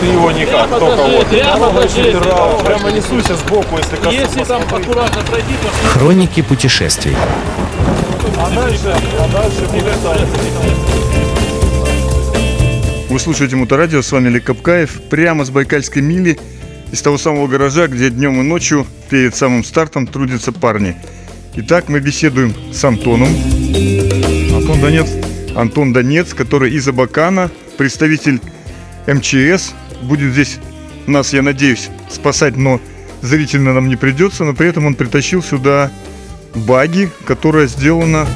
Ты его никак, только вот. прямо жести. убирал, Прямо несуйся сбоку, если коснусь. Если там аккуратно пройти, то Хроники путешествий. А дальше, а дальше будет. Вы слушаете Моторадио, с вами Олег Капкаев, прямо с Байкальской мили, из того самого гаража, где днем и ночью перед самым стартом трудятся парни. Итак, мы беседуем с Антоном. Антон Донец, Антон Донец, который из Абакана, представитель МЧС, будет здесь нас, я надеюсь, спасать, но зрительно нам не придется, но при этом он притащил сюда баги, которая сделана,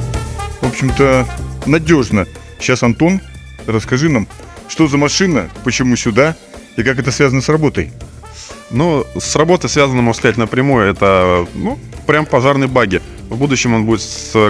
в общем-то, надежно. Сейчас, Антон, расскажи нам, что за машина, почему сюда и как это связано с работой. Ну, с работой связано, можно сказать, напрямую. Это, ну, прям пожарные баги. В будущем он будет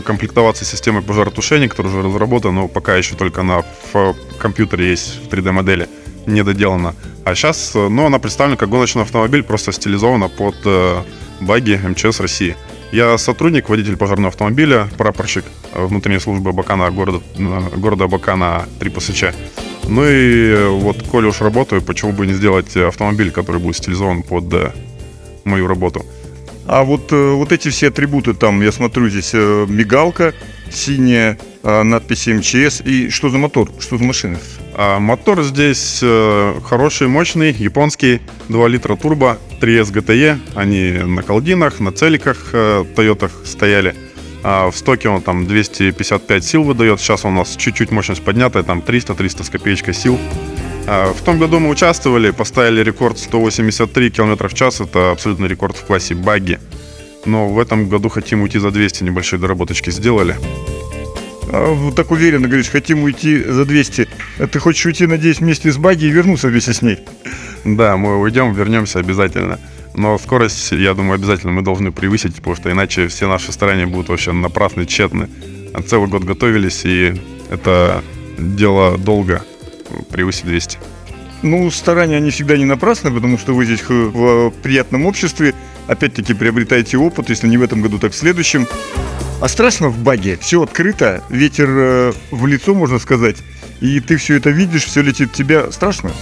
комплектоваться системой пожаротушения, которая уже разработана, но пока еще только на в компьютере есть в 3D-модели, не доделана. А сейчас, э, ну, она представлена как гоночный автомобиль, просто стилизована под э, баги МЧС России. Я сотрудник, водитель пожарного автомобиля, прапорщик э, внутренней службы Абакана, города, э, города Абакана 3 ПСЧ. Ну и вот, коли уж работаю, почему бы не сделать автомобиль, который будет стилизован под э, мою работу. А вот, вот эти все атрибуты там, я смотрю, здесь э, мигалка, синяя э, надпись МЧС. И что за мотор, что за машина? А мотор здесь э, хороший, мощный, японский, 2 литра турбо, 3S GTE. Они на колдинах, на целиках, э, Тойотах стояли. А в стоке он там 255 сил выдает. Сейчас у нас чуть-чуть мощность поднятая, там 300-300 с копеечкой сил. А В том году мы участвовали, поставили рекорд 183 км в час. Это абсолютный рекорд в классе багги. Но в этом году хотим уйти за 200, небольшие доработочки сделали. А, так уверенно говоришь, хотим уйти за 200. А ты хочешь уйти, надеюсь, вместе с баги и вернуться вместе с ней? Да, мы уйдем, вернемся обязательно. Но скорость, я думаю, обязательно мы должны превысить, потому что иначе все наши старания будут вообще напрасны, тщетны. А Целый год готовились, и это дело долго превысить 200. Ну, старания, они всегда не напрасны, потому что вы здесь х- в приятном обществе. Опять-таки приобретаете опыт, если не в этом году, так в следующем. А страшно в баге? Все открыто, ветер э, в лицо, можно сказать. И ты все это видишь, все летит тебя. Страшно?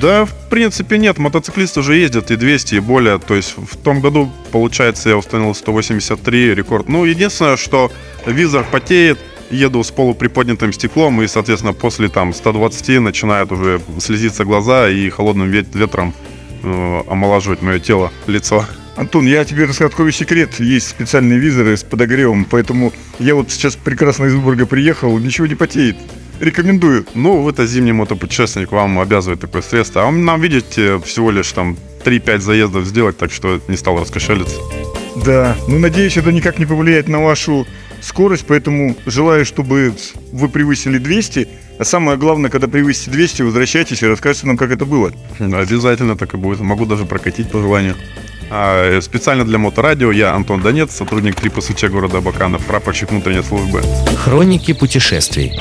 Да, в принципе, нет. Мотоциклисты уже ездят и 200, и более. То есть в том году, получается, я установил 183 рекорд. Ну, единственное, что визор потеет, еду с полуприподнятым стеклом, и, соответственно, после там 120 начинают уже слезиться глаза и холодным вет- ветром э, омолаживать мое тело, лицо. Антон, я тебе расскажу такой секрет. Есть специальные визоры с подогревом, поэтому я вот сейчас прекрасно из Выборга приехал, ничего не потеет. Рекомендую. Ну, вы-то зимний мотопутешественник, вам обязывает такое средство. А нам, видите, всего лишь там 3-5 заездов сделать, так что не стал раскошелиться. Да, ну надеюсь, это никак не повлияет на вашу скорость, поэтому желаю, чтобы вы превысили 200. А самое главное, когда превысите 200, возвращайтесь и расскажите нам, как это было. Обязательно так и будет. Могу даже прокатить по желанию. А, э, специально для Моторадио я Антон Донец, сотрудник 3 ПСЧ города Абакана, прапорщик внутренней службы. Хроники путешествий.